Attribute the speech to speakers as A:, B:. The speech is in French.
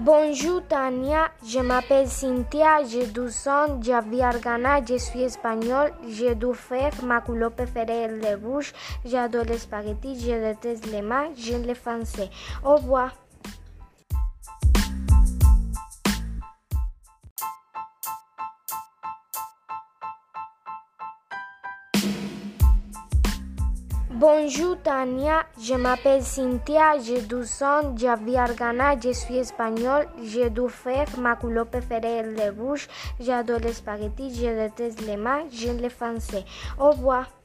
A: Bonjour Tania, je m'appelle Cynthia, j'ai 12 ans, j'habite à Ghana, je suis espagnole, j'ai dû faire ma couleur préférée est le rouge, j'adore les spaghettis, je déteste les mains, j'aime les français. Au revoir. Bonjour Tania, je m'appelle Cynthia, j'ai 12 ans, j'habite à Ghana, je suis espagnole, j'ai dû faire ma couleur préférée le rouge, j'adore les spaghettis, je déteste les mains, j'aime les français. Au revoir.